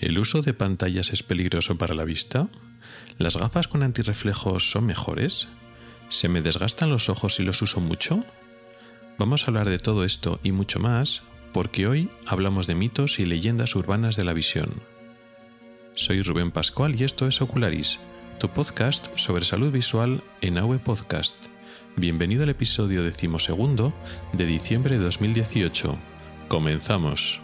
¿El uso de pantallas es peligroso para la vista? ¿Las gafas con antirreflejos son mejores? ¿Se me desgastan los ojos si los uso mucho? Vamos a hablar de todo esto y mucho más porque hoy hablamos de mitos y leyendas urbanas de la visión. Soy Rubén Pascual y esto es Ocularis, tu podcast sobre salud visual en AWE Podcast. Bienvenido al episodio decimosegundo de diciembre de 2018. Comenzamos.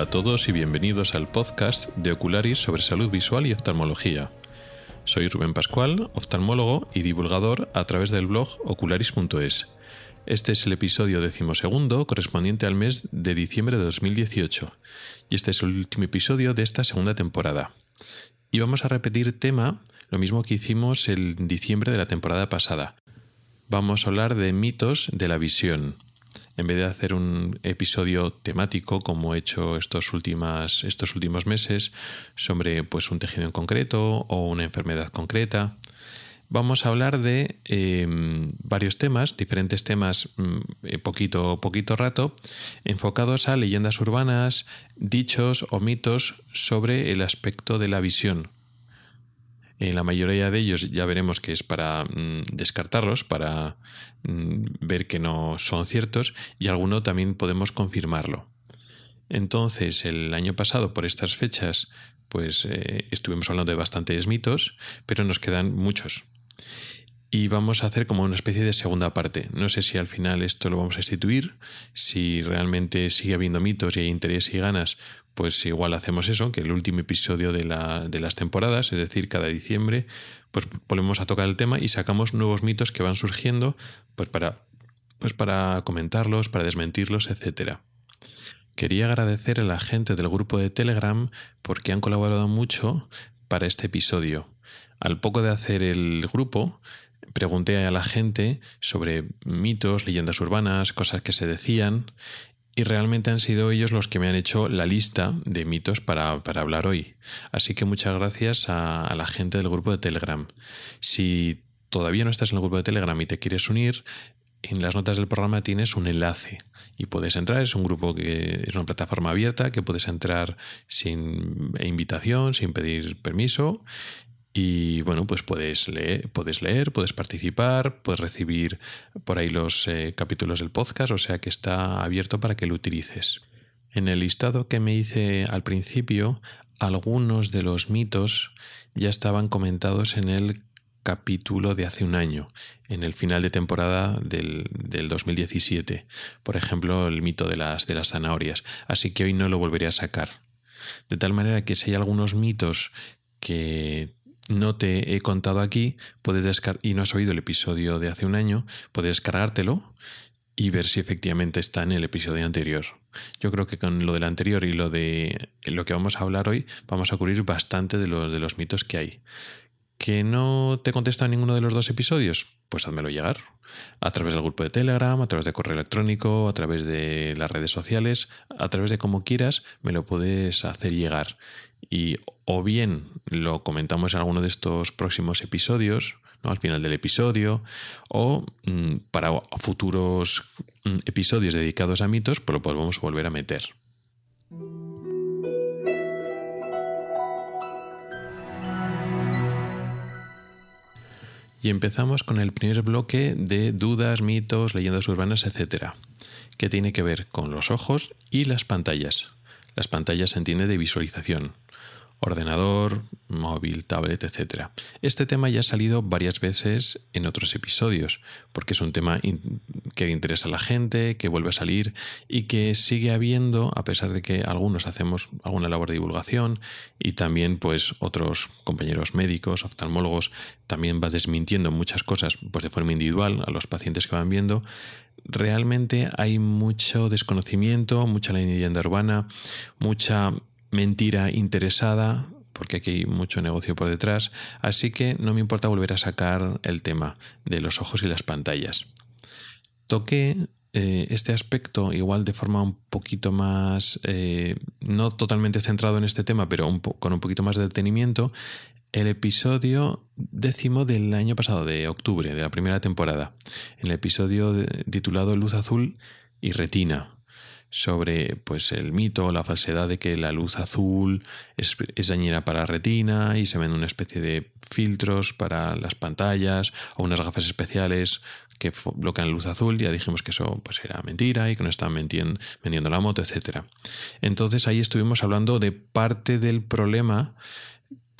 Hola a todos y bienvenidos al podcast de Ocularis sobre salud visual y oftalmología. Soy Rubén Pascual, oftalmólogo y divulgador a través del blog ocularis.es. Este es el episodio decimosegundo correspondiente al mes de diciembre de 2018 y este es el último episodio de esta segunda temporada. Y vamos a repetir tema, lo mismo que hicimos en diciembre de la temporada pasada. Vamos a hablar de mitos de la visión en vez de hacer un episodio temático como he hecho estos, estos últimos meses sobre pues, un tejido en concreto o una enfermedad concreta, vamos a hablar de em, varios temas, diferentes temas, mm, poquito, poquito rato, enfocados a leyendas urbanas, dichos o mitos sobre el aspecto de la visión, en la mayoría de ellos ya veremos que es para mm, descartarlos, para mm, ver que no son ciertos y alguno también podemos confirmarlo. Entonces, el año pasado, por estas fechas, pues eh, estuvimos hablando de bastantes mitos, pero nos quedan muchos y vamos a hacer como una especie de segunda parte. No sé si al final esto lo vamos a instituir, si realmente sigue habiendo mitos y hay interés y ganas, pues igual hacemos eso, que el último episodio de, la, de las temporadas, es decir, cada diciembre, pues volvemos a tocar el tema y sacamos nuevos mitos que van surgiendo, pues para, pues para comentarlos, para desmentirlos, etcétera. Quería agradecer a la gente del grupo de Telegram porque han colaborado mucho para este episodio. Al poco de hacer el grupo, pregunté a la gente sobre mitos, leyendas urbanas, cosas que se decían, y realmente han sido ellos los que me han hecho la lista de mitos para, hablar hoy. Así que muchas gracias a, a, la gente del grupo de Telegram. Si todavía no estás en el grupo de Telegram y te quieres unir, en las notas del programa tienes un enlace y puedes entrar. Es un grupo que es una plataforma abierta que puedes entrar sin invitación, sin pedir permiso y bueno, pues puedes leer, puedes leer, puedes participar, puedes recibir por ahí los eh, capítulos del podcast, o sea que está abierto para que lo utilices. En el listado que me hice al principio, algunos de los mitos ya estaban comentados en el capítulo de hace un año, en el final de temporada del, del, 2017. Por ejemplo, el mito de las, de las zanahorias. Así que hoy no lo volveré a sacar. De tal manera que si hay algunos mitos que no te he contado aquí, puedes descargar, y no has oído el episodio de hace un año, puedes descargártelo y ver si efectivamente está en el episodio anterior. Yo creo que con lo del anterior y lo de lo que vamos a hablar hoy, vamos a cubrir bastante de, de los mitos que hay. ¿Que no te contesta ninguno de los dos episodios? Pues házmelo llegar. A través del grupo de Telegram, a través de correo electrónico, a través de las redes sociales, a través de como quieras, me lo puedes hacer llegar y o bien lo comentamos en alguno de estos próximos episodios, ¿no? al final del episodio, o mm, para futuros mm, episodios dedicados a mitos, pues lo podemos volver a meter. Y empezamos con el primer bloque de dudas, mitos, leyendas urbanas, etc., que tiene que ver con los ojos y las pantallas. Las pantallas se entiende de visualización ordenador, móvil, tablet, etc. Este tema ya ha salido varias veces en otros episodios, porque es un tema que interesa a la gente, que vuelve a salir y que sigue habiendo, a pesar de que algunos hacemos alguna labor de divulgación y también pues otros compañeros médicos, oftalmólogos, también va desmintiendo muchas cosas pues de forma individual a los pacientes que van viendo, realmente hay mucho desconocimiento, mucha leyenda urbana, mucha mentira interesada porque aquí hay mucho negocio por detrás, así que no me importa volver a sacar el tema de los ojos y las pantallas. Toqué eh, este aspecto igual de forma un poquito más, eh, no totalmente centrado en este tema, pero con un poquito más de detenimiento, el episodio décimo del año pasado, de octubre, de la primera temporada, el episodio titulado Luz Azul y Retina sobre pues el mito o la falsedad de que la luz azul es, dañina para la retina y se ven una especie de filtros para las pantallas o unas gafas especiales que bloquean luz azul. Ya dijimos que eso pues era mentira y que no estaban vendiendo la moto, etc. Entonces ahí estuvimos hablando de parte del problema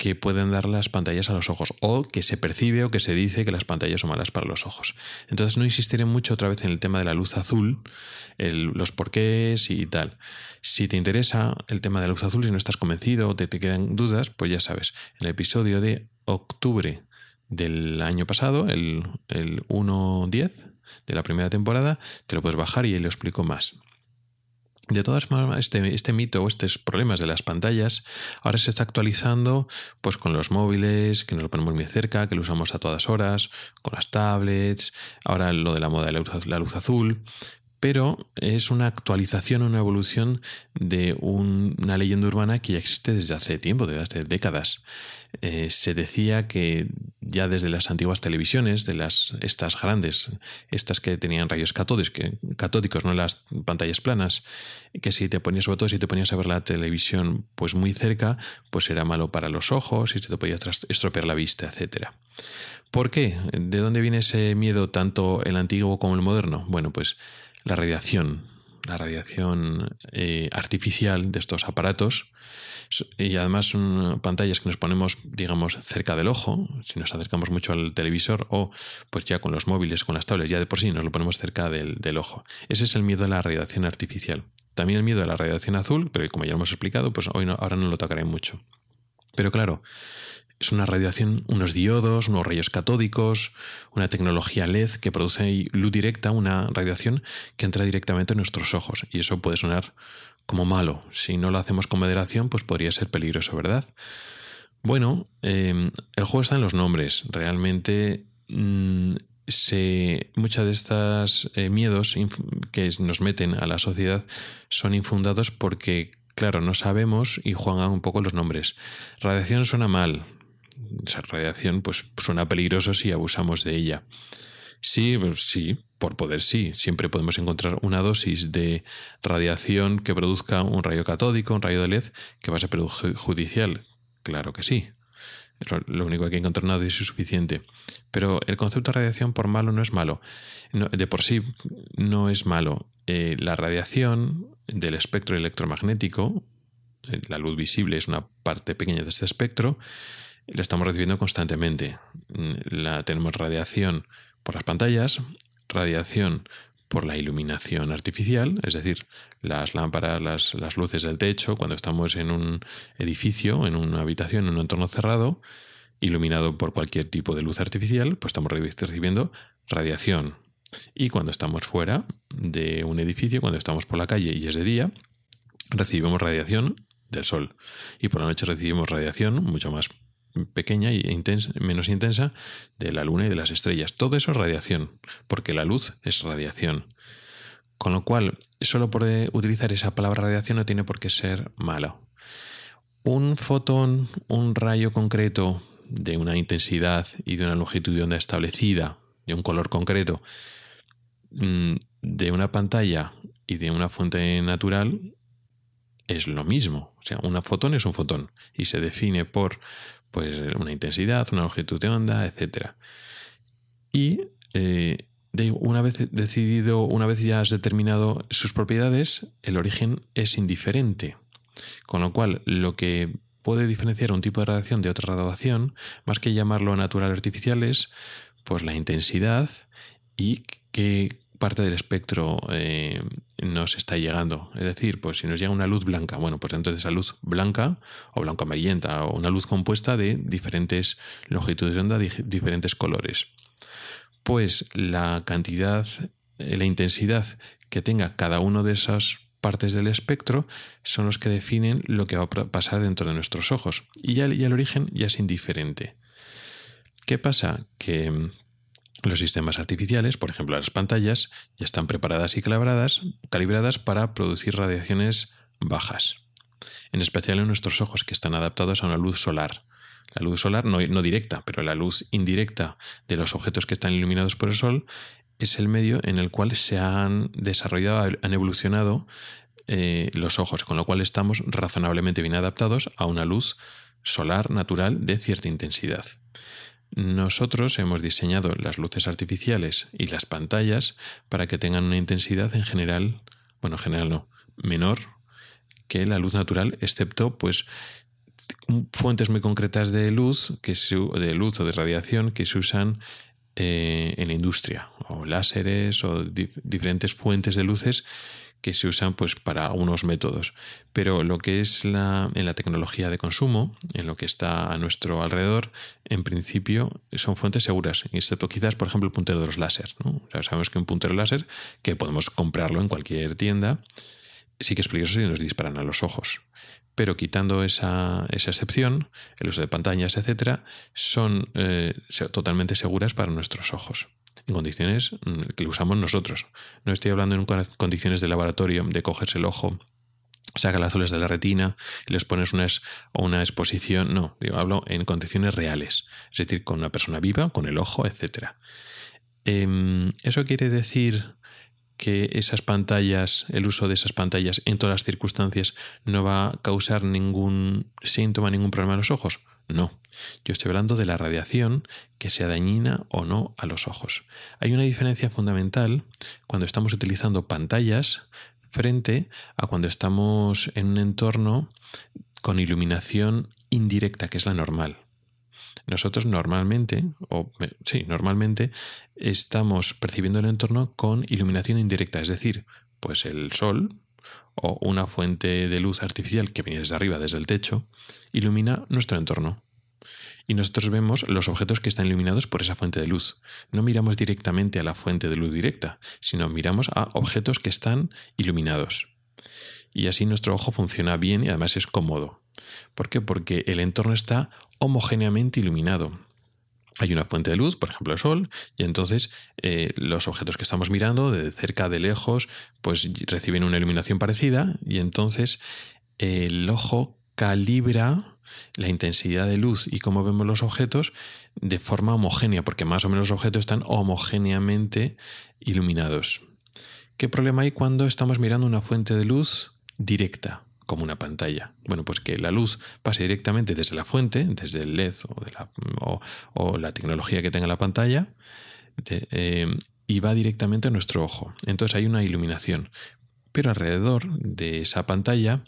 que pueden dar las pantallas a los ojos o que se percibe o que se dice que las pantallas son malas para los ojos. Entonces no insistiré mucho otra vez en el tema de la luz azul, los porqués y tal. Si te interesa el tema de la luz azul, y no estás convencido o te, te quedan dudas, pues ya sabes, en el episodio de octubre del año pasado, el, el 1.10 de la primera temporada, te lo puedes bajar y ahí lo explico más. De todas formas, este, este, mito o estos problemas de las pantallas ahora se está actualizando pues con los móviles, que nos lo ponemos muy cerca, que lo usamos a todas horas, con las tablets, ahora lo de la moda de la luz azul, pero es una actualización, una evolución de una leyenda urbana que ya existe desde hace tiempo, desde hace décadas. Eh, se decía que ya desde las antiguas televisiones, de las estas grandes, estas que tenían rayos catódicos, no las pantallas planas, que si te ponías, sobre todo si te ponías a ver la televisión pues muy cerca, pues era malo para los ojos y se te podía estropear la vista, etcétera. ¿Por qué? ¿De dónde viene ese miedo tanto el antiguo como el moderno? Bueno, pues la radiación, la radiación eh, artificial de estos aparatos. Y además son pantallas que nos ponemos digamos cerca del ojo si nos acercamos mucho al televisor o pues ya con los móviles con las tablets ya de por sí nos lo ponemos cerca del, del ojo. Ese es el miedo a la radiación artificial. También el miedo a la radiación azul pero como ya hemos explicado pues hoy no, ahora no lo tocaré mucho. Pero claro es una radiación, unos diodos, unos rayos catódicos, una tecnología LED que produce luz directa, una radiación que entra directamente en nuestros ojos. Y eso puede sonar como malo. Si no lo hacemos con moderación, pues podría ser peligroso, ¿verdad? Bueno, em, el juego está en los nombres. Realmente mm, muchas de estas eh, miedos que nos meten a la sociedad son infundados porque, claro, no sabemos y juegan un poco los nombres. Radiación suena mal, esa radiación pues suena peligroso si abusamos de ella. Sí, pues sí, por poder sí. Siempre podemos encontrar una dosis de radiación que produzca un rayo catódico, un rayo de LED, que va a ser perjudicial. Claro que sí. Lo único que hay que encontrar una dosis suficiente. Pero el concepto de radiación por malo no es malo. de por sí no es malo. Eh, la radiación del espectro electromagnético, eh, la luz visible es una parte pequeña de este espectro, la estamos recibiendo constantemente. Mm, la, tenemos radiación por las pantallas, radiación por la iluminación artificial, es decir, las lámparas, las, las, luces del techo, cuando estamos en un edificio, en una habitación, en un entorno cerrado, iluminado por cualquier tipo de luz artificial, pues estamos recibiendo radiación. Y cuando estamos fuera de un edificio, cuando estamos por la calle y es de día, recibimos radiación del sol. Y por la noche recibimos radiación mucho más pequeña y menos intensa de la luna y de las estrellas. Todo eso es radiación, porque la luz es radiación. Con lo cual, solo por utilizar esa palabra radiación no tiene por qué ser malo. Un fotón, un rayo concreto de una intensidad y de una longitud de onda establecida, de un color concreto, mm, de una pantalla y de una fuente natural, es lo mismo. O sea, un fotón es un fotón y se define por pues una intensidad, una longitud de onda, etc. Y eh, una vez decidido, una vez ya has determinado sus propiedades, el origen es indiferente. Con lo cual, lo que puede diferenciar un tipo de radiación de otra radiación, más que llamarlo natural artificial, es pues la intensidad y qué parte del espectro eh, nos está llegando. Es decir, pues si nos llega una luz blanca, bueno, pues dentro de esa luz blanca o blanco amarillenta o una luz compuesta de diferentes longitudes de onda, diferentes colores. Pues la cantidad, eh, la intensidad que tenga cada uno de esos partes del espectro son los que definen lo que va a pasar dentro de nuestros ojos. Y ya, el origen ya es indiferente. ¿Qué pasa? Que los sistemas artificiales, por ejemplo las pantallas, ya están preparadas y calibradas, calibradas para producir radiaciones bajas. En especial en nuestros ojos, que están adaptados a una luz solar. La luz solar no, no directa, pero la luz indirecta de los objetos que están iluminados por el sol es el medio en el cual se han desarrollado, han evolucionado eh, los ojos, con lo cual estamos razonablemente bien adaptados a una luz solar natural de cierta intensidad. Nosotros hemos diseñado las luces artificiales y las pantallas para que tengan una intensidad en general, bueno, en general no, menor que la luz natural, excepto pues fuentes muy concretas de luz, que de luz o de radiación que se usan eh, en la industria, o láseres o diferentes fuentes de luces que se usan pues para unos métodos. Pero lo que es la, en la tecnología de consumo, en lo que está a nuestro alrededor, en principio son fuentes seguras, excepto quizás, por ejemplo, el puntero de los láser. sabemos que un puntero láser, que podemos comprarlo en cualquier tienda, sí que es peligroso si nos disparan a los ojos pero quitando esa, excepción, el uso de pantallas, etcétera, son eh, totalmente seguras para nuestros ojos en condiciones mm, que usamos nosotros. No estoy hablando en condiciones de laboratorio, de cogerse el ojo, saca las azules de la retina y les pones una, una exposición. No, digo, hablo en condiciones reales, es decir, con una persona viva, con el ojo, etcétera. Em, eso quiere decir que esas pantallas, el uso de esas pantallas en todas las circunstancias no va a causar ningún síntoma, ningún problema a los ojos? No. Yo estoy hablando de la radiación que sea dañina o no a los ojos. Hay una diferencia fundamental cuando estamos utilizando pantallas frente a cuando estamos en un entorno con iluminación indirecta, que es la normal. Nosotros normalmente, o sí, normalmente estamos percibiendo el entorno con iluminación indirecta, es decir, pues el sol o una fuente de luz artificial que viene desde arriba, desde el techo, ilumina nuestro entorno. Y nosotros vemos los objetos que están iluminados por esa fuente de luz. No miramos directamente a la fuente de luz directa, sino miramos a objetos que están iluminados. Y así nuestro ojo funciona bien y además es cómodo. ¿Por qué? Porque el entorno está homogéneamente iluminado. Hay una fuente de luz, por ejemplo el sol, y entonces eh, los objetos que estamos mirando, de cerca, de lejos, pues reciben una iluminación parecida y entonces el ojo calibra la intensidad de luz y cómo vemos los objetos de forma homogénea, porque más o menos los objetos están homogéneamente iluminados. ¿Qué problema hay cuando estamos mirando una fuente de luz directa? Como una pantalla. Bueno, pues que la luz pase directamente desde la fuente, desde el LED o, la, tecnología que tenga la pantalla, eh, y va directamente a nuestro ojo. Entonces hay una iluminación. Pero alrededor de esa pantalla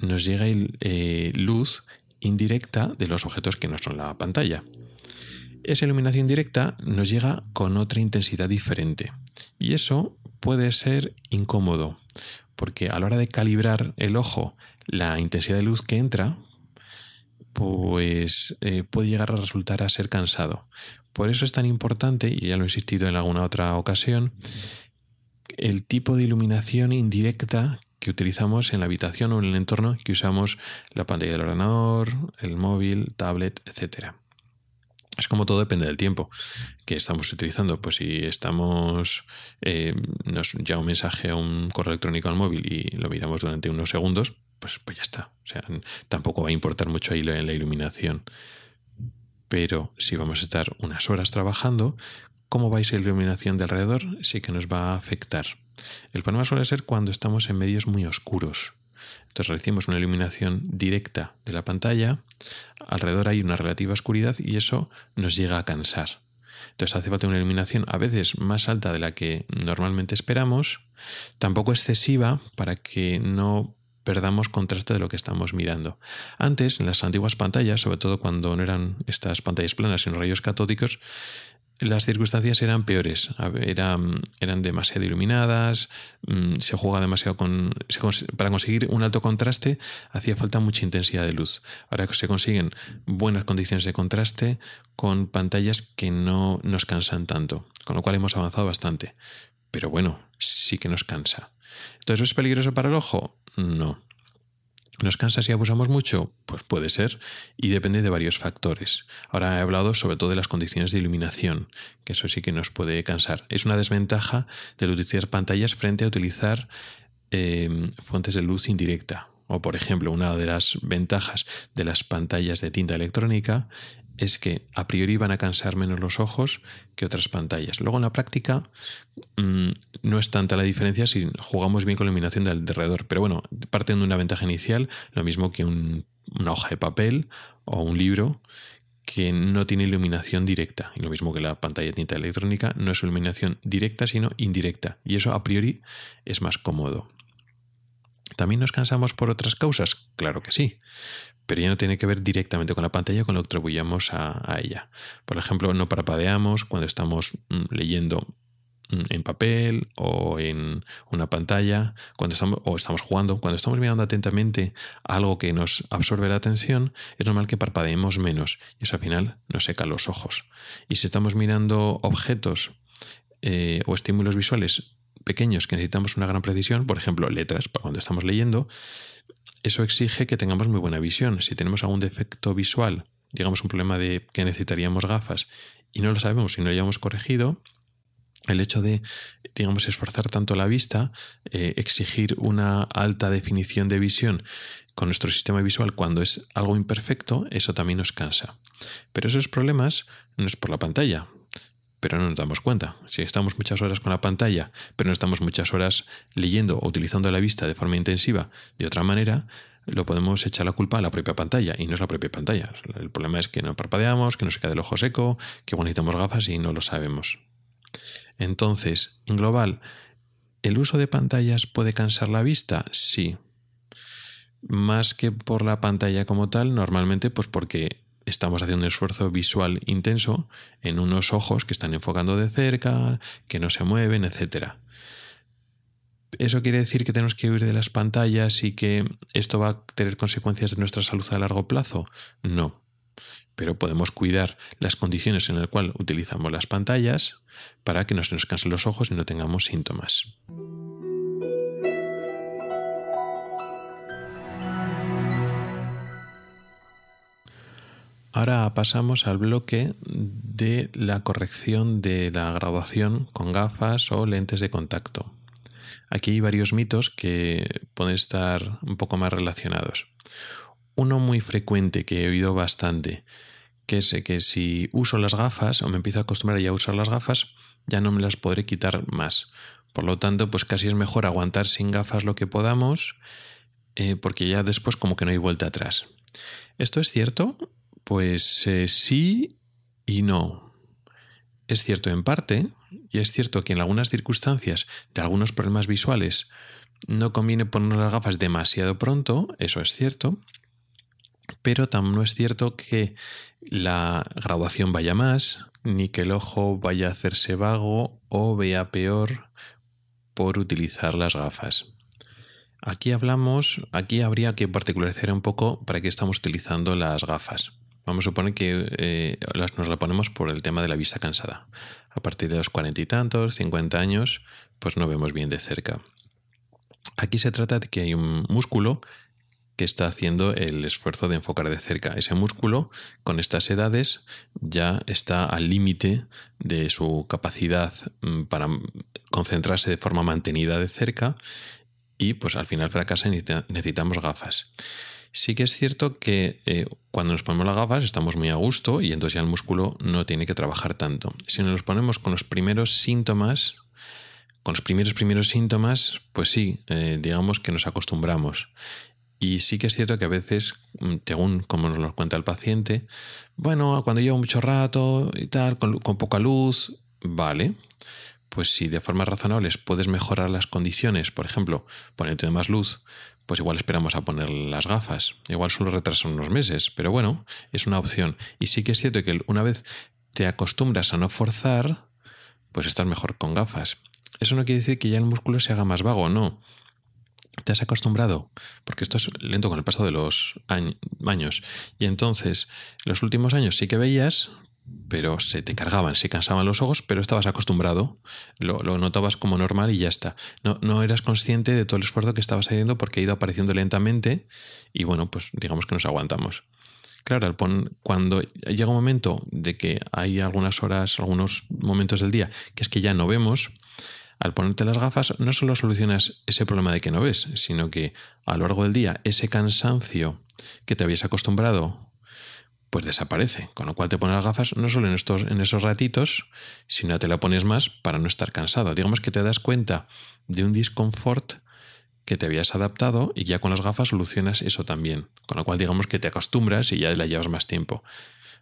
nos llega eh, luz indirecta de los objetos que no son la pantalla. Esa iluminación directa nos llega con otra intensidad diferente. Y eso puede ser incómodo porque a la hora de calibrar el ojo la intensidad de luz que entra, pues eh, puede llegar a resultar a ser cansado. Por eso es tan importante, y ya lo he insistido en alguna otra ocasión, el tipo de iluminación indirecta que utilizamos en la habitación o en el entorno que usamos la pantalla del ordenador, el móvil, tablet, etcétera. Es como todo depende del tiempo que estamos utilizando. Pues si estamos, eh, nos llega un mensaje a un correo electrónico al móvil y lo miramos durante unos segundos, pues, pues ya está. O sea, tampoco va a importar mucho ahí la, la iluminación. Pero si vamos a estar unas horas trabajando, ¿cómo vais la iluminación de alrededor? Sí que nos va a afectar. El problema suele ser cuando estamos en medios muy oscuros. Entonces recibimos una iluminación directa de la pantalla, alrededor hay una relativa oscuridad y eso nos llega a cansar. Entonces hace falta una iluminación a veces más alta de la que normalmente esperamos, tampoco excesiva para que no perdamos contraste de lo que estamos mirando. Antes, en las antiguas pantallas, sobre todo cuando no eran estas pantallas planas, sino rayos catódicos, las circunstancias eran peores, eran, eran demasiado iluminadas, mm, se juega demasiado con... para conseguir un alto contraste hacía falta mucha intensidad de luz. Ahora se consiguen buenas condiciones de contraste con pantallas que no nos cansan tanto, con lo cual hemos avanzado bastante. Pero bueno, sí que nos cansa. Entonces, ¿es peligroso para el ojo? No. ¿Nos cansa si abusamos mucho? Pues puede ser y depende de varios factores. Ahora he hablado sobre todo de las condiciones de iluminación, que eso sí que nos puede cansar. Es una desventaja de utilizar pantallas frente a utilizar eh, fuentes de luz indirecta. O por ejemplo, una de las ventajas de las pantallas de tinta electrónica es que a priori van a cansar menos los ojos que otras pantallas. Luego en la práctica mm, no es tanta la diferencia si jugamos bien con la iluminación del alrededor, pero bueno, parten de una ventaja inicial, lo mismo que una hoja de papel o un libro que no tiene iluminación directa, y lo mismo que la pantalla de tinta electrónica, no es iluminación directa, sino indirecta, y eso a priori es más cómodo. ¿También nos cansamos por otras causas? Claro que sí, pero ya no tiene que ver directamente con la pantalla con lo que atribuyamos a, ella. Por ejemplo, no parpadeamos cuando estamos mm, leyendo mm, en papel o en una pantalla, cuando estamos, o estamos jugando, cuando estamos mirando atentamente algo que nos absorbe la atención, es normal que parpadeemos menos y eso al final nos seca los ojos. Y si estamos mirando objetos eh, o estímulos visuales pequeños que necesitamos una gran precisión, por ejemplo, letras, para cuando estamos leyendo, eso exige que tengamos muy buena visión. Si tenemos algún defecto visual, digamos un problema de que necesitaríamos gafas y no lo sabemos y no lo hayamos corregido, el hecho de, digamos, esforzar tanto la vista, eh, exigir una alta definición de visión con nuestro sistema visual cuando es algo imperfecto, eso también nos cansa. Pero esos problemas no es por la pantalla, pero no nos damos cuenta. Si estamos muchas horas con la pantalla, pero no estamos muchas horas leyendo o utilizando la vista de forma intensiva de otra manera, lo podemos echar la culpa a la propia pantalla y no es la propia pantalla. El problema es que no parpadeamos, que no se queda el ojo seco, que necesitamos gafas y no lo sabemos. Entonces, en global, ¿el uso de pantallas puede cansar la vista? Sí. Más que por la pantalla como tal, normalmente pues porque estamos haciendo un esfuerzo visual intenso en unos ojos que están enfocando de cerca, que no se mueven, etc. ¿Eso quiere decir que tenemos que huir de las pantallas y que esto va a tener consecuencias de nuestra salud a largo plazo? No. Pero podemos cuidar las condiciones en las cuales utilizamos las pantallas para que no se nos cansen los ojos y no tengamos síntomas. Ahora pasamos al bloque de la corrección de la graduación con gafas o lentes de contacto. Aquí hay varios mitos que pueden estar un poco más relacionados. Uno muy frecuente que he oído bastante, que es que si uso las gafas o me empiezo a acostumbrar ya a usar las gafas, ya no me las podré quitar más. Por lo tanto, pues casi es mejor aguantar sin gafas lo que podamos, eh, porque ya después como que no hay vuelta atrás. ¿Esto es cierto? Pues eh, sí y no. Es cierto en parte, y es cierto que en algunas circunstancias de algunos problemas visuales no conviene poner las gafas demasiado pronto, eso es cierto, pero también es cierto que la graduación vaya más, ni que el ojo vaya a hacerse vago o vea peor por utilizar las gafas. Aquí hablamos, aquí habría que particularizar un poco para qué estamos utilizando las gafas. Vamos a suponer que eh, nos la ponemos por el tema de la vista cansada. A partir de los cuarenta y tantos, cincuenta años, pues no vemos bien de cerca. Aquí se trata de que hay un músculo que está haciendo el esfuerzo de enfocar de cerca. Ese músculo, con estas edades, ya está al límite de su capacidad mm, para concentrarse de forma mantenida de cerca y pues al final fracasa y necesitamos gafas. Sí que es cierto que eh, cuando nos ponemos las gafas estamos muy a gusto y entonces ya el músculo no tiene que trabajar tanto. Si nos los ponemos con los primeros síntomas, con los primeros primeros síntomas, pues sí, eh, digamos que nos acostumbramos. Y sí que es cierto que a veces, mm, según como nos lo cuenta el paciente, bueno, cuando llevo mucho rato y tal, con, poca luz, vale, pues si de forma razonable puedes mejorar las condiciones, por ejemplo, poniéndote más luz, pues igual esperamos a poner las gafas. Igual solo retrasan unos meses, pero bueno, es una opción. Y sí que es cierto que una vez te acostumbras a no forzar, pues estás mejor con gafas. Eso no quiere decir que ya el músculo se haga más vago, no. Te has acostumbrado, porque esto es lento con el paso de los años. Y entonces, los últimos años sí que veías, pero se te cargaban, se cansaban los ojos, pero estabas acostumbrado, lo, notabas como normal y ya está. No, no, eras consciente de todo el esfuerzo que estabas haciendo porque ha ido apareciendo lentamente y bueno, pues digamos que nos aguantamos. Claro, cuando llega un momento de que hay algunas horas, algunos momentos del día, que es que ya no vemos, al ponerte las gafas no solo solucionas ese problema de que no ves, sino que a lo largo del día ese cansancio que te habías acostumbrado pues desaparece. Con lo cual te pones las gafas no solo en, estos, en esos ratitos, sino te la pones más para no estar cansado. Digamos que te das cuenta de un disconfort que te habías adaptado y ya con las gafas solucionas eso también. Con lo cual digamos que te acostumbras y ya la llevas más tiempo.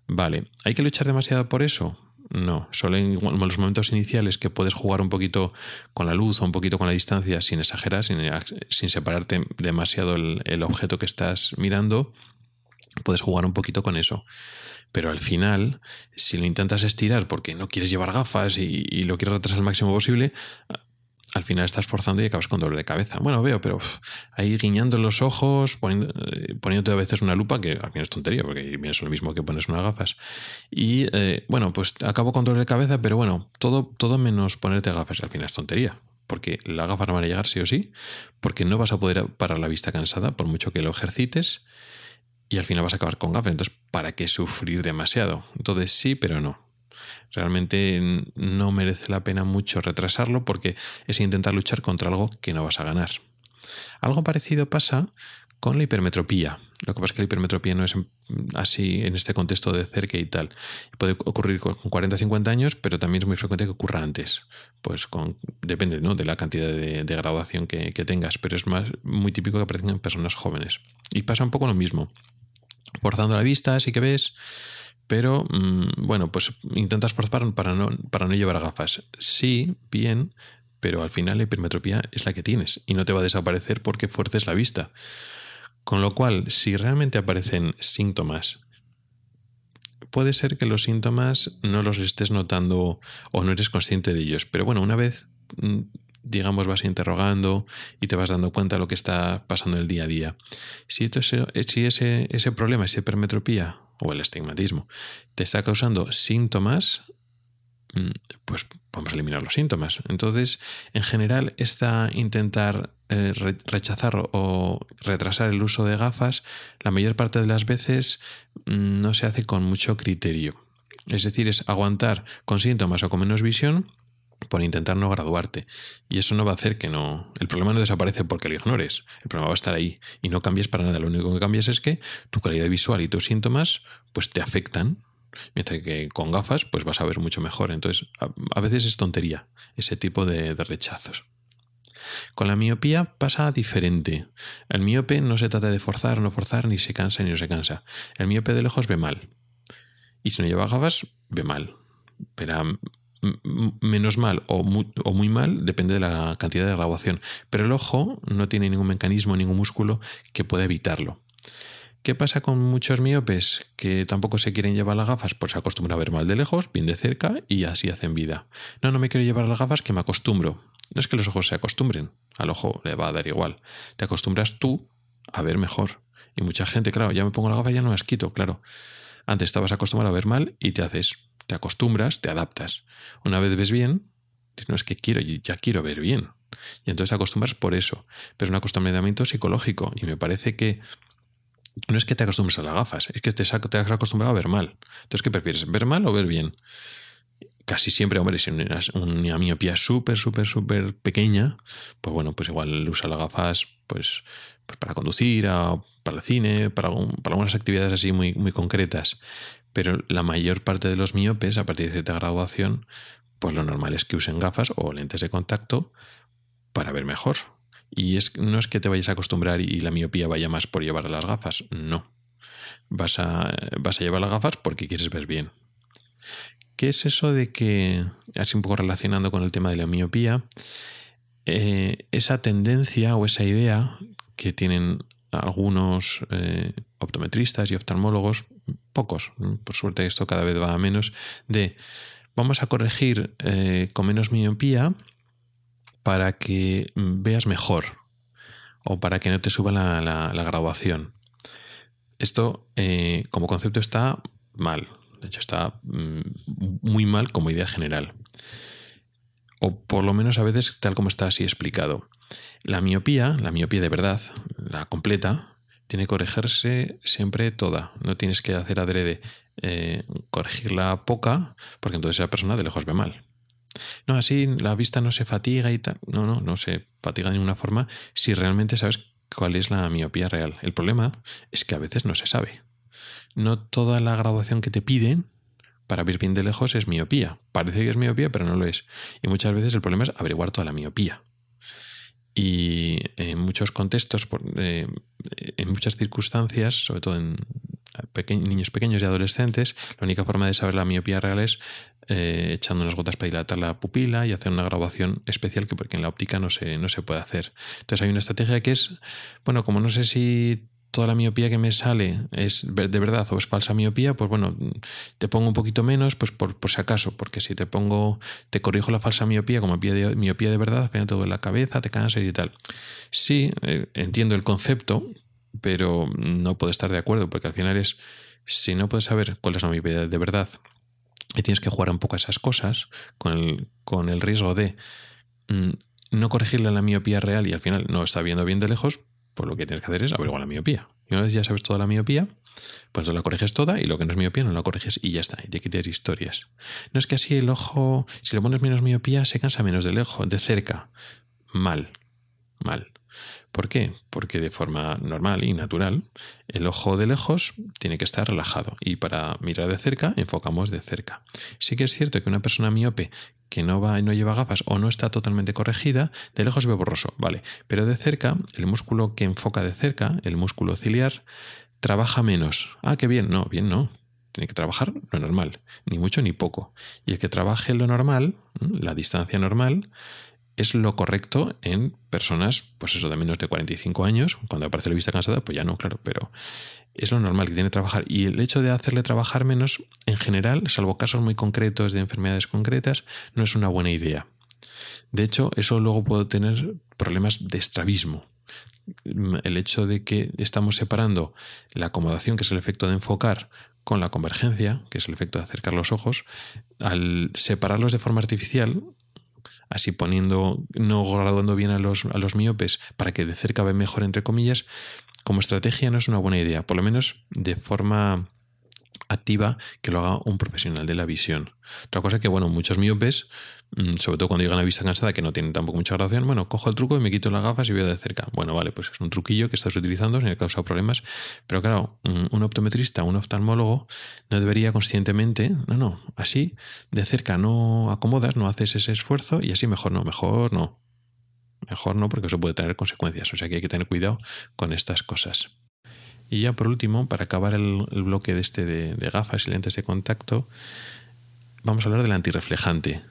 Vale, ¿hay que luchar demasiado por eso? No, solo en los momentos iniciales que puedes jugar un poquito con la luz o un poquito con la distancia sin exagerar, sin, sin separarte demasiado el, el objeto que estás mirando, puedes jugar un poquito con eso. Pero al final, si lo intentas estirar porque no quieres llevar gafas y, lo quieres retrasar al máximo posible, al final estás forzando y acabas con dolor de cabeza. Bueno, veo, pero ahí guiñando los ojos, eh, poniéndote a veces una lupa, que al final es tontería, porque es lo mismo que pones unas gafas. Y eh, bueno, pues acabo con dolor de cabeza, pero bueno, todo, todo menos ponerte gafas, al final es tontería. Porque las gafas no van a llegar sí o sí, porque no vas a poder parar la vista cansada por mucho que lo ejercites y al final vas a acabar con gafas. Entonces, ¿para qué sufrir demasiado? Entonces sí, pero no. Realmente no merece la pena mucho retrasarlo porque es intentar luchar contra algo que no vas a ganar. Algo parecido pasa con la hipermetropía. Lo que pasa es que la hipermetropía no es así en este contexto de cerca y tal. Puede ocurrir con 40 50 años, pero también es muy frecuente que ocurra antes. Pues con, depende ¿no? de la cantidad de, graduación que, tengas, pero es más muy típico que aparezcan en personas jóvenes. Y pasa un poco lo mismo forzando la vista, sí que ves, pero mm, bueno, pues intentas forzar para no, para no llevar gafas. Sí, bien, pero al final la hipermetropía es la que tienes y no te va a desaparecer porque fuerces la vista. Con lo cual, si realmente aparecen síntomas, puede ser que los síntomas no los estés notando o no eres consciente de ellos. Pero bueno, una vez mm, digamos, vas interrogando y te vas dando cuenta de lo que está pasando el día a día. Si, esto, si ese, ese problema, esa hipermetropía o el estigmatismo, te está causando síntomas, mm, pues a eliminar los síntomas. Entonces, en general, esta intentar eh, rechazar o retrasar el uso de gafas, la mayor parte de las veces mm, no se hace con mucho criterio. Es decir, es aguantar con síntomas o con menos visión por intentar no graduarte. Y eso no va a hacer que no. El problema no desaparece porque lo ignores. El problema va a estar ahí y no cambies para nada. Lo único que cambias es que tu calidad visual y tus síntomas pues te afectan. Mientras que con gafas pues vas a ver mucho mejor. Entonces a, veces es tontería ese tipo de, rechazos. Con la miopía pasa diferente. El miope no se trata de forzar, no forzar, ni se cansa ni no se cansa. El miope de lejos ve mal. Y si no lleva gafas, ve mal. Pero menos mal o muy, mal, depende de la cantidad de graduación. Pero el ojo no tiene ningún mecanismo, ningún músculo que pueda evitarlo. ¿Qué pasa con muchos miopes que tampoco se quieren llevar las gafas? Pues se acostumbran a ver mal de lejos, bien de cerca y así hacen vida. No, no me quiero llevar las gafas que me acostumbro. No es que los ojos se acostumbren, al ojo le va a dar igual. Te acostumbras tú a ver mejor. Y mucha gente, claro, ya me pongo la gafa y ya no las quito, claro. Antes estabas acostumbrado a ver mal y te haces te acostumbras, te adaptas. Una vez ves bien, no es que quiero, ya quiero ver bien. Y entonces te acostumbras por eso. Pero es un acostumbramiento psicológico. Y me parece que no es que te acostumbres a las gafas, es que te, te has acostumbrado a ver mal. Entonces, ¿qué prefieres? ¿Ver mal o ver bien? Casi siempre, hombre, si una, miopía súper, súper, súper pequeña, pues bueno, pues igual usa las gafas pues, pues para conducir, para el cine, para, para algunas actividades así muy, muy concretas pero la mayor parte de los miopes, a partir de cierta graduación, pues lo normal es que usen gafas o lentes de contacto para ver mejor. Y es, no es que te vayas a acostumbrar y la miopía vaya más por llevar las gafas, no. Vas a, vas a llevar las gafas porque quieres ver bien. ¿Qué es eso de que, así un poco relacionando con el tema de la miopía, eh, esa tendencia o esa idea que tienen algunos eh, optometristas y oftalmólogos, pocos, por suerte esto cada vez va a menos, de vamos a corregir eh, con menos miopía para que veas mejor o para que no te suba la, graduación. Esto eh, como concepto está mal. De hecho, está mm, muy mal como idea general. O por lo menos a veces tal como está así explicado. La miopía, la miopía de verdad, la completa, tiene que corregirse siempre toda. No tienes que hacer adrede eh, corregirla poca, porque entonces esa persona de lejos ve mal. No, así la vista no se fatiga y tal. No, no, no se fatiga de ninguna forma si realmente sabes cuál es la miopía real. El problema es que a veces no se sabe. No toda la graduación que te piden para ver bien de lejos es miopía. Parece que es miopía, pero no lo es. Y muchas veces el problema es averiguar toda la miopía. Y en muchos contextos, eh, en muchas circunstancias, sobre todo en niños pequeños y adolescentes, la única forma de saber la miopía real es eh, echando unas gotas para dilatar la pupila y hacer una graduación especial que porque en la óptica no se, no se puede hacer. Entonces hay una estrategia que es, bueno, como no sé si toda la miopía que me sale es de verdad o es falsa miopía, pues bueno, te pongo un poquito menos, pues por, si acaso, porque si te pongo, te corrijo la falsa miopía como miopía de, verdad, apenas todo en la cabeza, te cansas y tal. Sí, eh, entiendo el concepto, pero no puedo estar de acuerdo, porque al final es, si no puedes saber cuál es la miopía de verdad, y tienes que jugar un poco a esas cosas, con el, con el riesgo de mm, no corregirle la miopía real y al final no está viendo bien de lejos, pues lo que tienes que hacer es averiguar la miopía. Y una vez ya sabes toda la miopía, pues la corriges toda y lo que no es miopía no la corriges y ya está. Y te quitas historias. No es que así el ojo, si le pones menos miopía, se cansa menos de lejos, de cerca. Mal. Mal. ¿Por qué? Porque de forma normal y natural, el ojo de lejos tiene que estar relajado y para mirar de cerca enfocamos de cerca. Sí que es cierto que una persona miope que no va y no lleva gafas o no está totalmente corregida, de lejos ve borroso, vale, pero de cerca, el músculo que enfoca de cerca, el músculo ciliar, trabaja menos. Ah, qué bien, no, bien no. Tiene que trabajar lo normal, ni mucho ni poco. Y el que trabaje lo normal, la distancia normal, es lo correcto en personas, pues eso, de menos de 45 años. Cuando aparece la vista cansada, pues ya no, claro, pero es lo normal que tiene que trabajar. Y el hecho de hacerle trabajar menos, en general, salvo casos muy concretos de enfermedades concretas, no es una buena idea. De hecho, eso luego puede tener problemas de estrabismo. El hecho de que estamos separando la acomodación, que es el efecto de enfocar, con la convergencia, que es el efecto de acercar los ojos, al separarlos de forma artificial, así poniendo, no graduando bien a los, a los miopes para que de cerca ve mejor, entre comillas, como estrategia no es una buena idea, por lo menos de forma activa que lo haga un profesional de la visión. Otra cosa que, bueno, muchos miopes, sobre todo cuando llegan a vista cansada, que no tienen tampoco mucha graduación, bueno, cojo el truco y me quito las gafas y veo de cerca. Bueno, vale, pues es un truquillo que estás utilizando sin causa problemas, pero claro, un optometrista, un oftalmólogo, no debería conscientemente, no, no, así, de cerca no acomodas, no haces ese esfuerzo y así mejor no, mejor no. Mejor no, porque eso puede tener consecuencias, o sea que hay que tener cuidado con estas cosas. Y ya por último, para acabar el, bloque de este de, gafas y lentes de contacto, vamos a hablar del antirreflejante.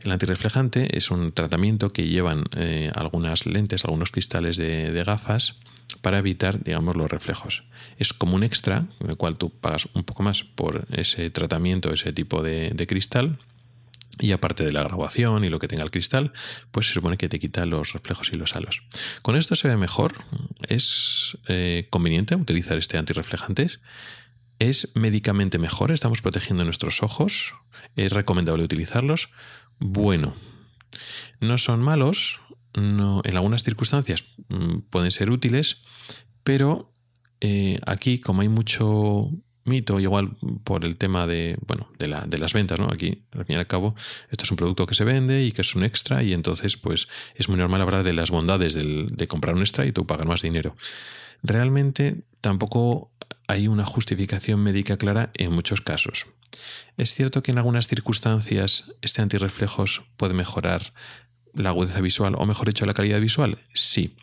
El antirreflejante es un tratamiento que llevan eh, algunas lentes, algunos cristales de, gafas para evitar, digamos, los reflejos. Es como un extra, en el cual tú pagas un poco más por ese tratamiento, ese tipo de cristal, y aparte de la graduación y lo que tenga el cristal, pues se supone que te quita los reflejos y los halos. Con esto se ve mejor. Es eh, conveniente utilizar este antirreflejante. Es médicamente mejor. Estamos protegiendo nuestros ojos. Es recomendable utilizarlos. Bueno, no son malos. No, en algunas circunstancias mm, pueden ser útiles, pero eh, aquí, como hay mucho mito, igual por el tema de, bueno, de, la, de, las ventas, ¿no? Aquí, al fin y al cabo, esto es un producto que se vende y que es un extra y entonces, pues, es muy normal hablar de las bondades de comprar un extra y tú pagar más dinero. Realmente tampoco hay una justificación médica clara en muchos casos. Es cierto que en algunas circunstancias este antirreflejos puede mejorar la agudeza visual o mejor dicho la calidad visual. Sí.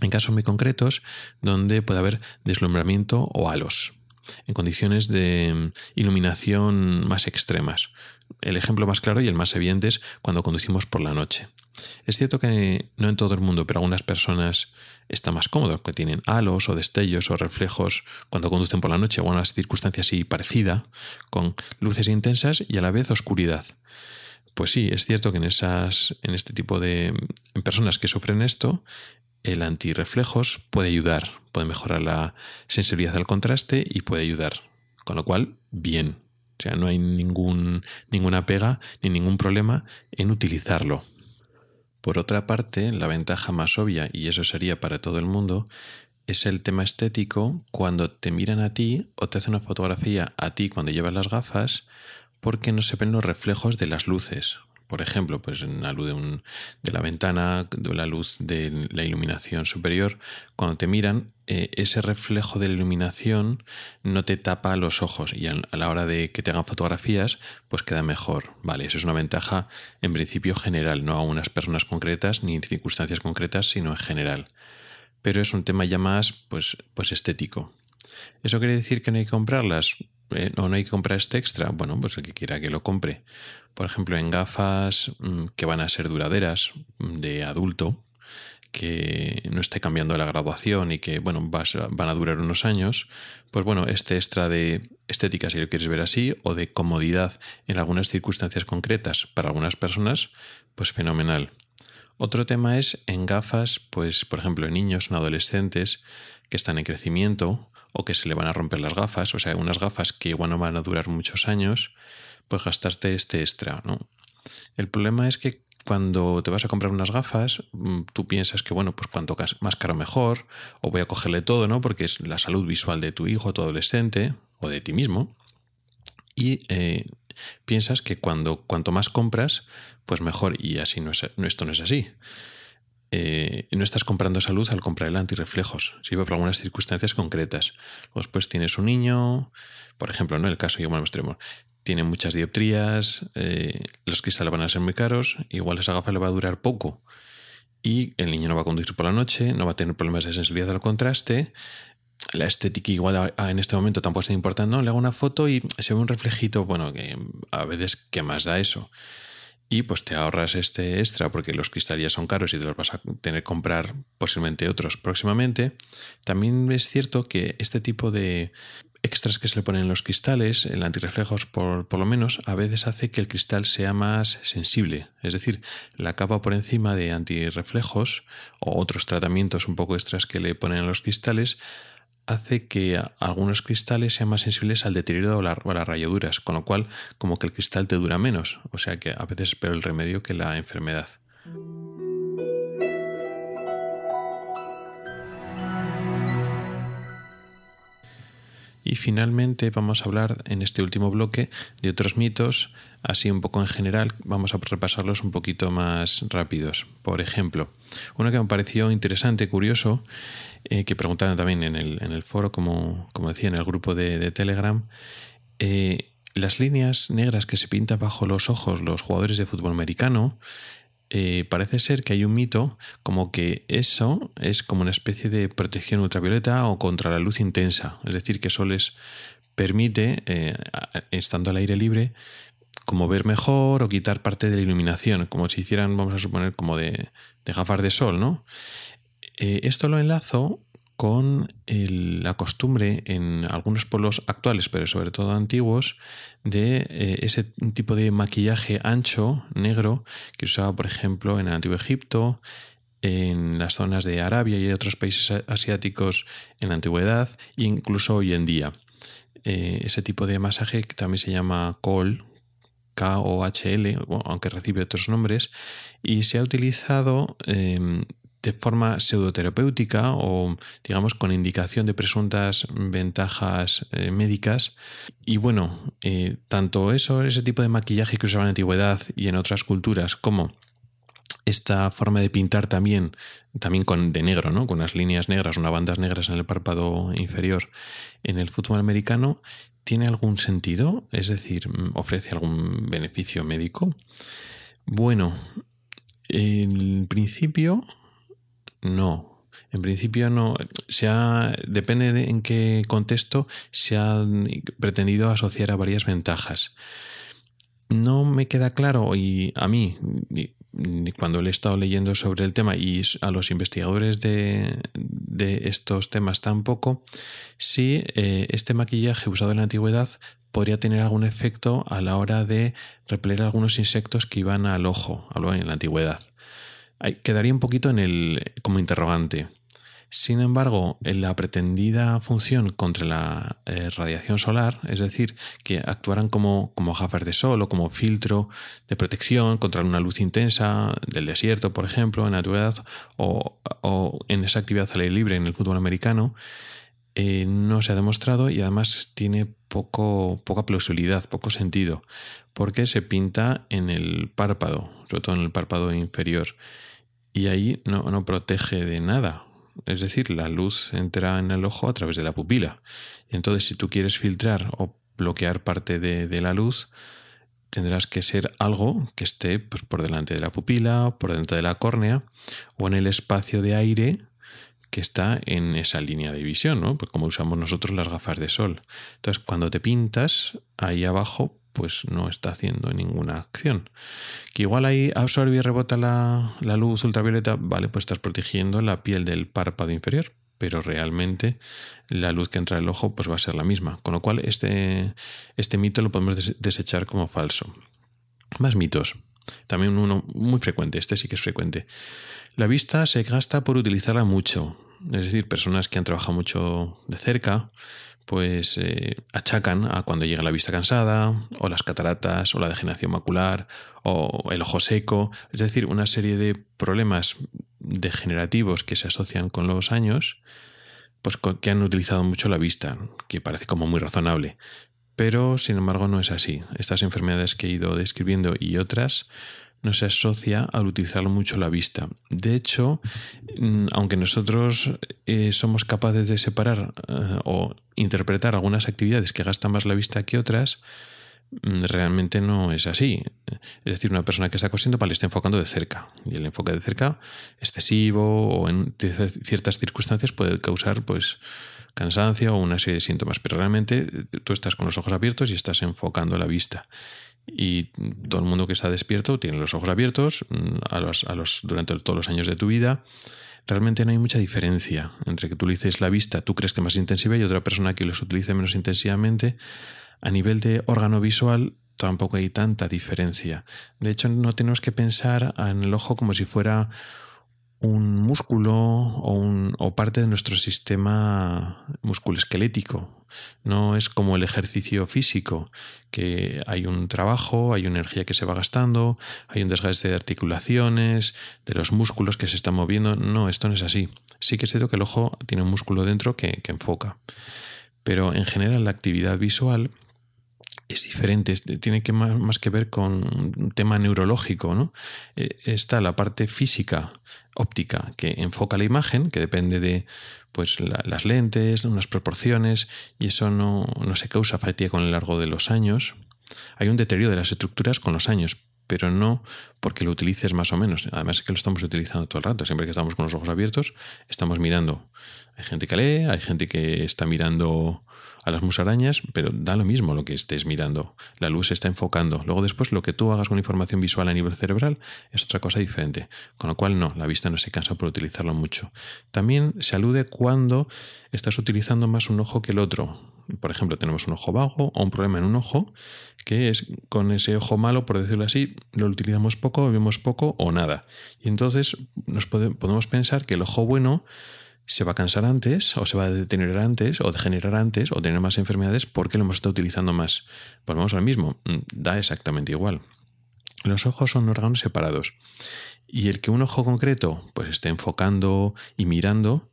En casos muy concretos donde puede haber deslumbramiento o halos en condiciones de mm, iluminación más extremas. El ejemplo más claro y el más evidente es cuando conducimos por la noche. Es cierto que no en todo el mundo, pero algunas personas está más cómodo, que tienen halos o destellos o reflejos cuando conducen por la noche o en una circunstancia así parecida, con luces intensas y a la vez oscuridad. Pues sí, es cierto que en, esas, en este tipo de personas que sufren esto, el antirreflejos puede ayudar, puede mejorar la sensibilidad al contraste y puede ayudar Con lo cual, bien. O sea, no hay ningún, ninguna pega ni ningún problema en utilizarlo. Por otra parte, la ventaja más obvia, y eso sería para todo el mundo, es el tema estético cuando te miran a ti o te hacen una fotografía a ti cuando llevas las gafas porque no se ven los reflejos de las luces. Por ejemplo, pues en la luz de, un, de la ventana, de la luz de la iluminación superior, cuando te miran, eh, ese reflejo de la iluminación no te tapa los ojos y a la hora de que te hagan fotografías, pues queda mejor. Vale, eso es una ventaja en principio general, no a unas personas concretas ni en circunstancias concretas, sino en general. Pero es un tema ya más, pues, pues estético. ¿Eso quiere decir que no hay que comprarlas? Eh, o no hay que comprar este extra, bueno, pues el que quiera que lo compre. Por ejemplo, en gafas mm, que van a ser duraderas mm, de adulto, que no esté cambiando la graduación y que, bueno, van a durar unos años, pues bueno, este extra de estética, si lo quieres ver así, o de comodidad en algunas circunstancias concretas para algunas personas, pues fenomenal. Otro tema es en gafas, pues por ejemplo en niños, en adolescentes que están en crecimiento o que se le van a romper las gafas, o sea, unas gafas que igual no van a durar muchos años, pues gastarte este extra, ¿no? El problema es que cuando te vas a comprar unas gafas, mm, tú piensas que, bueno, pues cuanto más caro mejor, o voy a cogerle todo, ¿no? Porque es la salud visual de tu hijo, tu adolescente, o de ti mismo. Y eh, piensas que cuando cuanto más compras, pues mejor. Y así no es, esto no es así. Eh, no estás comprando salud al comprar el antirreflejos, sirve por algunas circunstancias concretas. Después tienes un niño, por ejemplo, ¿no? El caso que mostremos. Tiene muchas dioptrías, eh, los cristales van a ser muy caros, igual esa gafa le va a durar poco. Y el niño no va a conducir por la noche, no va a tener problemas de sensibilidad al contraste. La estética igual en este momento tampoco está importante. No, le hago una foto y se ve un reflejito, bueno, que a veces, ¿qué más da eso? Y pues te ahorras este extra porque los cristales son caros y te los vas a tener que comprar posiblemente otros próximamente. También es cierto que este tipo de extras que se le ponen en los cristales, el antirreflejos por, por lo menos, a veces hace que el cristal sea más sensible. Es decir, la capa por encima de antirreflejos o otros tratamientos un poco extras que le ponen a los cristales hace que algunos cristales sean más sensibles al deterioro o, las rayaduras, con lo cual como que el cristal te dura menos, o sea que a veces es peor el remedio que la enfermedad. Y finalmente vamos a hablar en este último bloque de otros mitos, así un poco en general, vamos a repasarlos un poquito más rápidos. Por ejemplo, uno que me pareció interesante, curioso, eh, que preguntaban también en el, en el foro, como, como, decía, en el grupo de, Telegram, eh, las líneas negras que se pintan bajo los ojos los jugadores de fútbol americano eh, parece ser que hay un mito como que eso es como una especie de protección ultravioleta o contra la luz intensa. Es decir, que eso les permite, eh, estando al aire libre, como ver mejor o quitar parte de la iluminación, como si hicieran, vamos a suponer, como de, de gafas de sol, ¿no? Eh, esto lo enlazo con la costumbre en algunos pueblos actuales, pero sobre todo antiguos, de eh, ese tipo de maquillaje ancho, negro, que usaba, por ejemplo, en el Antiguo Egipto, en las zonas de Arabia y otros países asiáticos en la antigüedad, e incluso hoy en día. Eh, ese tipo de masaje que también se llama KOL, K-O-H-L, aunque recibe otros nombres, y se ha utilizado em, de forma pseudoterapéutica o digamos con indicación de presuntas ventajas eh, médicas. Y bueno, eh, tanto eso, ese tipo de maquillaje que usaba en la antigüedad y en otras culturas, como esta forma de pintar también, también con, de negro, ¿no? con unas líneas negras, unas bandas negras en el párpado inferior en el fútbol americano, ¿tiene algún sentido? Es decir, ¿ofrece algún beneficio médico? Bueno, en principio no, en principio no. Se ha, depende de en qué contexto se ha pretendido asociar a varias ventajas. No me queda claro, y a mí, cuando le he estado leyendo sobre el tema y a los investigadores de, estos temas tampoco, si eh, este maquillaje usado en la antigüedad podría tener algún efecto a la hora de repeler algunos insectos que iban al ojo, en la antigüedad quedaría un poquito en el como interrogante. Sin embargo, la pretendida función contra la eh, radiación solar, es decir, que actuaran como, como gafas de sol o como filtro de protección contra una luz intensa del desierto, por ejemplo, en la naturaleza o, o en esa actividad al aire libre en el fútbol americano, eh, no se ha demostrado y además tiene poco, poca plausibilidad, poco sentido, porque se pinta en el párpado, sobre todo en el párpado inferior, y ahí no, protege de nada. Es decir, la luz entra en el ojo a través de la pupila. Entonces, si tú quieres filtrar o bloquear parte de, de la luz, tendrás que ser algo que esté pues, por delante de la pupila, por dentro de la córnea o en el espacio de aire que está en esa línea de visión, ¿no? Pues como usamos nosotros las gafas de sol. Entonces, cuando te pintas, ahí abajo, pues no está haciendo ninguna acción. Que igual ahí absorbe y rebota la, la luz ultravioleta, vale, pues estás protegiendo la piel del párpado inferior, pero realmente la luz que entra el ojo pues va a ser la misma. Con lo cual este, este mito lo podemos desechar como falso. Más mitos. También uno muy frecuente, este sí que es frecuente. La vista se gasta por utilizarla mucho. Es decir, personas que han trabajado mucho de cerca, pues eh, achacan a cuando llega la vista cansada, o las cataratas, o la degeneración macular, o el ojo seco, es decir, una serie de problemas degenerativos que se asocian con los años, pues que han utilizado mucho la vista, que parece como muy razonable. Pero, sin embargo, no es así. Estas enfermedades que he ido describiendo y otras no se asocia al utilizar mucho la vista. De hecho, mm, aunque nosotros eh, somos capaces de separar eh, o interpretar algunas actividades que gastan más la vista que otras, mm, realmente no es así. Es decir, una persona que está cosiendo le está enfocando de cerca. Y el enfoque de cerca excesivo o en ciertas circunstancias puede causar pues cansancio o una serie de síntomas. Pero realmente eh, tú estás con los ojos abiertos y estás enfocando la vista y todo el mundo que está despierto tiene los ojos abiertos mm, durante todos los años de tu vida. Realmente no hay mucha diferencia entre que tú utilices la vista, tú crees que más intensiva y otra persona que los utilice menos intensivamente. A nivel de órgano visual tampoco hay tanta diferencia. De hecho, no tenemos que pensar en el ojo como si fuera un músculo o, un, o parte de nuestro sistema musculoesquelético. No es como el ejercicio físico, que hay un trabajo, hay energía que se va gastando, hay un desgaste de articulaciones, de los músculos que se están moviendo. No, esto no es así. Sí que es cierto que el ojo tiene un músculo dentro que enfoca. Pero en general la actividad visual es diferente, tiene que más, que ver con un tema neurológico, ¿no? Eh, está la parte física, óptica, que enfoca la imagen, que depende de pues las lentes, unas proporciones, y eso no, no se causa fatiga con el largo de los años. Hay un deterioro de las estructuras con los años, pero no porque lo utilices más o menos. Además es que lo estamos utilizando todo el rato. Siempre que estamos con los ojos abiertos, estamos mirando. Hay gente que lee, hay gente que está mirando a las musarañas, pero da lo mismo lo que estés mirando. La luz se está enfocando. Luego después lo que tú hagas con información visual a nivel cerebral es otra cosa diferente. Con lo cual no, la vista no se cansa por utilizarlo mucho. También se alude cuando estás utilizando más un ojo que el otro. Por ejemplo, tenemos un ojo vago o un problema en un ojo, que es con ese ojo malo, por decirlo así, lo utilizamos poco, vemos poco o nada. Y entonces nos podemos pensar que el ojo bueno se va a cansar antes, o se va a detener antes, o degenerar antes, o tener más enfermedades porque lo hemos estado utilizando más. Volvemos al mismo, mm, da exactamente igual. Los ojos son órganos separados. Y el que un ojo concreto pues esté enfocando y mirando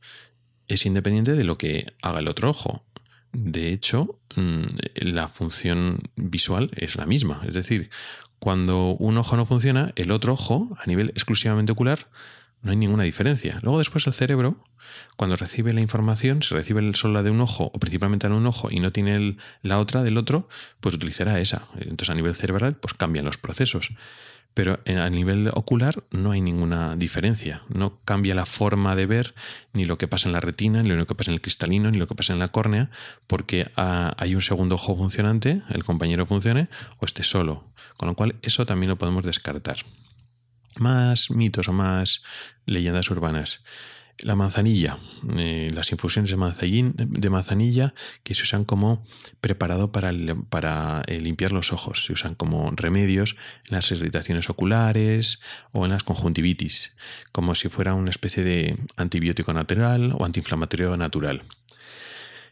es independiente de lo que haga el otro ojo. De hecho, mm, la función visual es la misma. Es decir, cuando un ojo no funciona, el otro ojo, a nivel exclusivamente ocular, no hay ninguna diferencia. Luego después el cerebro, cuando recibe la información, se recibe solo la de un ojo o principalmente en un ojo y no tiene la otra del otro, pues utilizará esa. Entonces a nivel cerebral pues cambian los procesos. Pero a nivel ocular no hay ninguna diferencia. No cambia la forma de ver, ni lo que pasa en la retina, ni lo que pasa en el cristalino, ni lo que pasa en la córnea, porque ah, hay un segundo ojo funcionante, el compañero funcione, o esté solo. Con lo cual eso también lo podemos descartar más mitos o más leyendas urbanas. La manzanilla, eh, las infusiones de, manzanilla que se usan como preparado para, para eh, limpiar los ojos, se usan como remedios en las irritaciones oculares o en las conjuntivitis, como si fuera una especie de antibiótico natural o antiinflamatorio natural.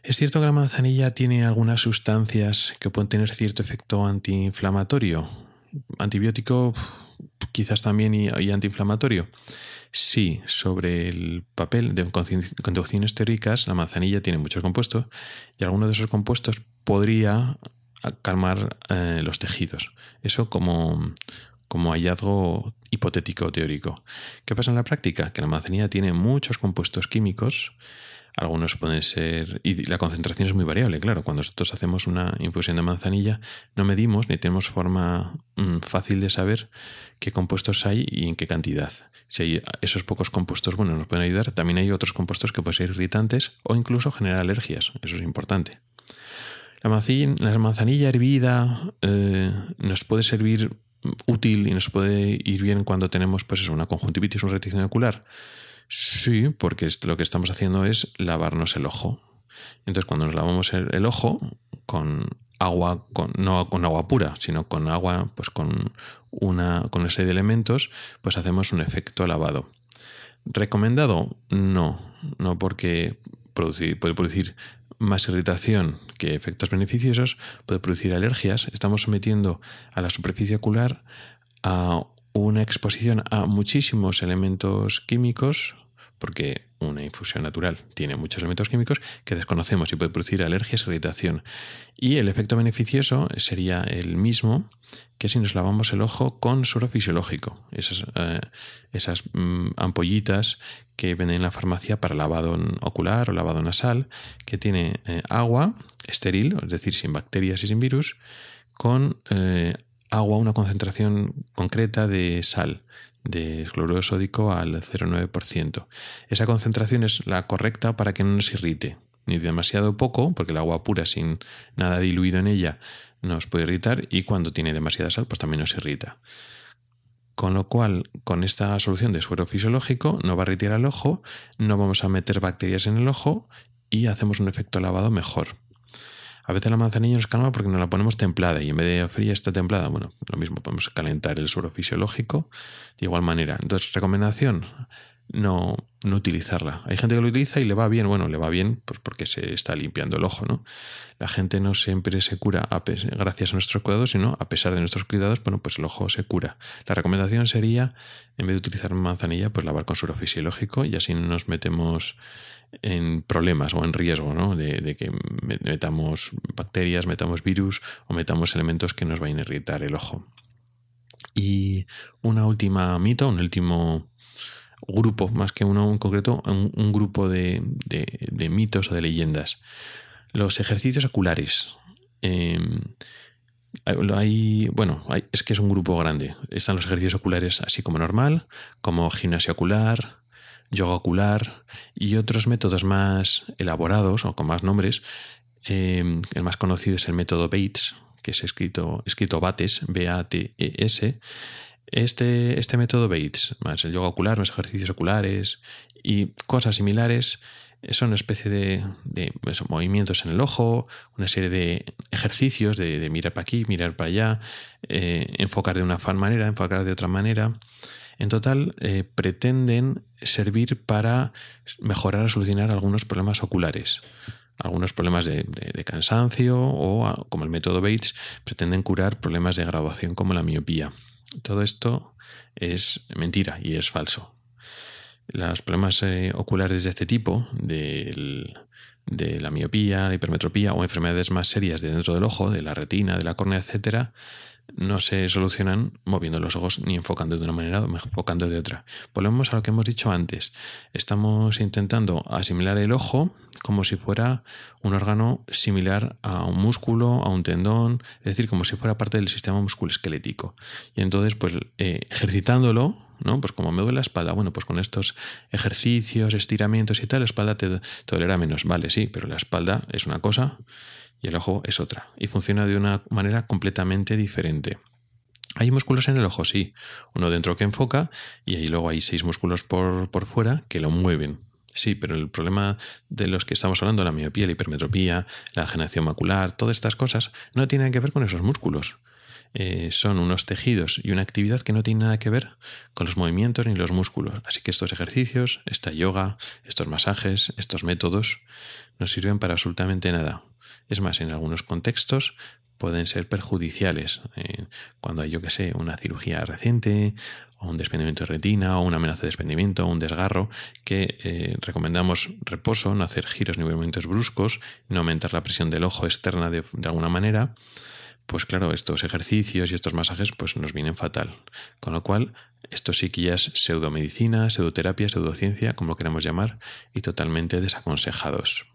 Es cierto que la manzanilla tiene algunas sustancias que pueden tener cierto efecto antiinflamatorio, antibiótico quizás también y, antiinflamatorio. Sí, sobre el papel de conducciones teóricas, la manzanilla tiene muchos compuestos y alguno de esos compuestos podría calmar eh, los tejidos. Eso como, como hallazgo hipotético teórico. ¿Qué pasa en la práctica? Que la manzanilla tiene muchos compuestos químicos algunos pueden ser... Y la concentración es muy variable, claro. Cuando nosotros hacemos una infusión de manzanilla, no medimos ni tenemos forma mm, fácil de saber qué compuestos hay y en qué cantidad. Si hay esos pocos compuestos buenos nos pueden ayudar, también hay otros compuestos que pueden ser irritantes o incluso generar alergias. Eso es importante. La manzanilla, hervida eh, nos puede servir útil y nos puede ir bien cuando tenemos pues una conjuntivitis, una reticción ocular. Sí, porque lo que estamos haciendo es lavarnos el ojo. Entonces, cuando nos lavamos el, ojo con agua, con, no con agua pura, sino con agua, pues con una, con una serie de elementos, pues hacemos un efecto lavado. ¿Recomendado? No, no porque puede producir más irritación que efectos beneficiosos, puede producir alergias. Estamos sometiendo a la superficie ocular a una exposición a muchísimos elementos químicos, porque una infusión natural tiene muchos elementos químicos que desconocemos y puede producir alergias e irritación. Y el efecto beneficioso sería el mismo que si nos lavamos el ojo con suero fisiológico, esas, eh, mm, ampollitas que venden en la farmacia para lavado ocular o lavado nasal, que tiene eh, agua estéril, es decir, sin bacterias y sin virus, con eh, agua, una concentración concreta de sal, de cloruro sódico al 0,9%. Esa concentración es la correcta para que no nos irrite, ni demasiado poco, porque el agua pura sin nada diluido en ella nos puede irritar, y cuando tiene demasiada sal, pues también nos irrita. Con lo cual, con esta solución de suero fisiológico, no va a irritar el ojo, no vamos a meter bacterias en el ojo y hacemos un efecto lavado mejor. A veces la manzanilla nos calma porque nos la ponemos templada y en vez de fría está templada. Bueno, lo mismo, podemos calentar el suero fisiológico de igual manera. Entonces, recomendación, no, no utilizarla. Hay gente que lo utiliza y le va bien. Bueno, le va bien pues porque se está limpiando el ojo, ¿no? La gente no siempre se cura gracias a nuestros cuidados, sino a pesar de nuestros cuidados, bueno, pues el ojo se cura. La recomendación sería, en vez de utilizar manzanilla, pues lavar con suero fisiológico y así no nos metemos en problemas o en riesgo ¿no? de, que metamos bacterias, metamos virus o metamos elementos que nos vayan a irritar el ojo. Y una última mito, un último grupo, más que uno en concreto, un, grupo de, mitos o de leyendas. Los ejercicios oculares. Em, hay, bueno, es que es un grupo grande. Están los ejercicios oculares así como normal, como gimnasia ocular, yoga ocular y otros métodos más elaborados o con más nombres. Em, el más conocido es el método Bates, que es escrito, escrito Bates, B-A-T-E-S. Este, este método Bates, más el yoga ocular, los ejercicios oculares y cosas similares, son una especie de, movimientos en el ojo, una serie de ejercicios de, mirar para aquí, mirar para allá, eh, enfocar de una manera, enfocar de otra manera. En total, eh, pretenden servir para mejorar o solucionar algunos problemas oculares. Algunos problemas de, cansancio o, como el método Bates, pretenden curar problemas de graduación como la miopía. Todo esto es mentira y es falso. Los problemas eh, oculares de este tipo, de la miopía, la hipermetropía o enfermedades más serias de dentro del ojo, de la retina, de la córnea, etcétera, no se solucionan moviendo los ojos ni enfocando de una manera o enfocando de otra. Volvemos a lo que hemos dicho antes. Estamos intentando asimilar el ojo como si fuera un órgano similar a un músculo, a un tendón, es decir, como si fuera parte del sistema musculoesquelético. Y entonces, pues eh, ejercitándolo, ¿no? Pues como me duele la espalda, bueno, pues con estos ejercicios, estiramientos y tal, la espalda te, dolerá menos. Vale, sí, pero la espalda es una cosa y el ojo es otra, y funciona de una manera completamente diferente. ¿Hay músculos en el ojo? Sí. Uno dentro que enfoca y ahí luego hay seis músculos por, por fuera que lo mueven. Sí, pero el problema de los que estamos hablando, la miopía, la hipermetropía, la generación macular, todas estas cosas, no tienen que ver con esos músculos. Eh, son unos tejidos y una actividad que no tiene nada que ver con los movimientos ni los músculos. Así que estos ejercicios, esta yoga, estos masajes, estos métodos, no sirven para absolutamente nada. Es más, en algunos contextos pueden ser perjudiciales. Eh, cuando hay, yo que sé, una cirugía reciente, o un desprendimiento de retina, o una amenaza de desprendimiento, o un desgarro, que eh, recomendamos reposo, no hacer giros ni movimientos bruscos, no aumentar la presión del ojo externa de, alguna manera, pues claro, estos ejercicios y estos masajes pues nos vienen fatal. Con lo cual, esto sí que ya es pseudomedicina, pseudoterapia, pseudociencia, como lo queramos llamar, y totalmente desaconsejados.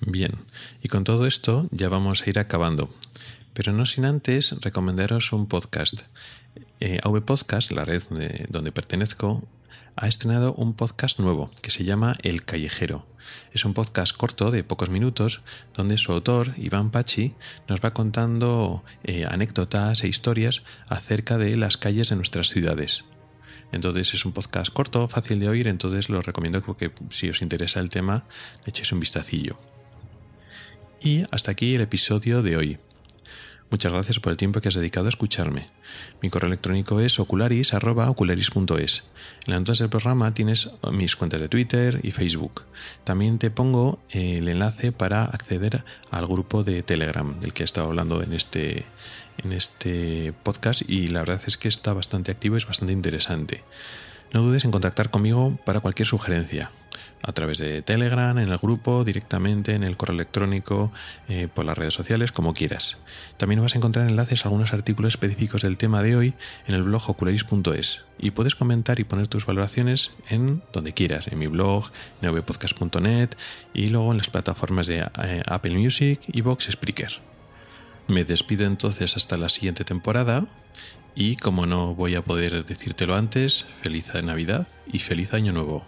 Bien, y con todo esto ya vamos a ir acabando. Pero no sin antes recomendaros un podcast. Eh, AV Podcast, la red donde pertenezco, ha estrenado un podcast nuevo que se llama El Callejero. Es un podcast corto de pocos minutos donde su autor, Iván Pachi, nos va contando eh, anécdotas e historias acerca de las calles de nuestras ciudades. Entonces es un podcast corto, fácil de oír, entonces lo recomiendo porque si os interesa el tema, echéis un vistacillo. Y hasta aquí el episodio de hoy. Muchas gracias por el tiempo que has dedicado a escucharme. Mi correo electrónico es ocularis.ocularis.es. En las notas del programa tienes mis cuentas de Twitter y Facebook. También te pongo el enlace para acceder al grupo de Telegram del que he estado hablando en este, en este podcast y la verdad es que está bastante activo y es bastante interesante. No dudes en contactar conmigo para cualquier sugerencia, a través de Telegram, en el grupo, directamente en el correo electrónico, eh, por las redes sociales, como quieras. También vas a encontrar enlaces a algunos artículos específicos del tema de hoy en el blog ocularis.es y puedes comentar y poner tus valoraciones en donde quieras, en mi blog, nevpodcast.net y luego en las plataformas de eh, Apple Music y Vox Spreaker. Me despido entonces hasta la siguiente temporada y como no voy a poder decírtelo antes, feliz Navidad y feliz Año Nuevo.